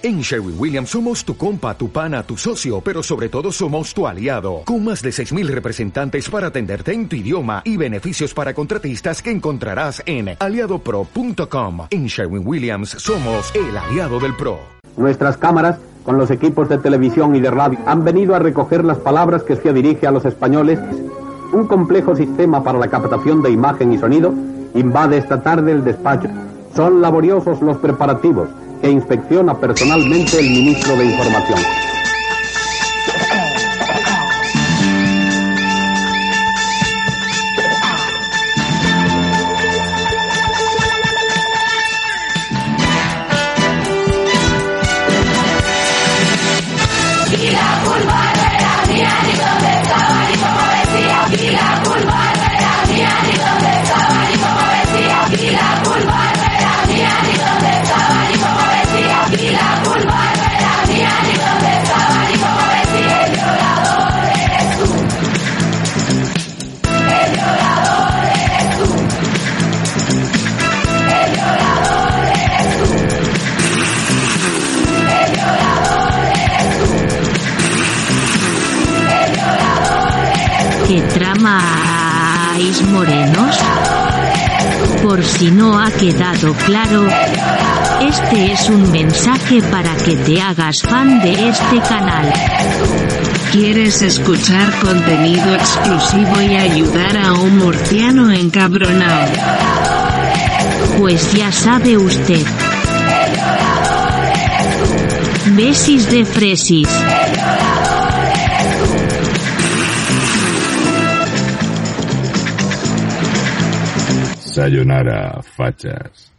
En Sherwin Williams somos tu compa, tu pana, tu socio, pero sobre todo somos tu aliado, con más de 6.000 representantes para atenderte en tu idioma y beneficios para contratistas que encontrarás en aliadopro.com. En Sherwin Williams somos el aliado del PRO. Nuestras cámaras, con los equipos de televisión y de radio, han venido a recoger las palabras que se dirige a los españoles. Un complejo sistema para la captación de imagen y sonido invade esta tarde el despacho. Son laboriosos los preparativos que inspecciona personalmente el ministro de Información. ¿Qué tramáis morenos? Por si no ha quedado claro, este es un mensaje para que te hagas fan de este canal. ¿Quieres escuchar contenido exclusivo y ayudar a un murciano encabronado? Pues ya sabe usted. Besis de fresis. Sayonara, fachas.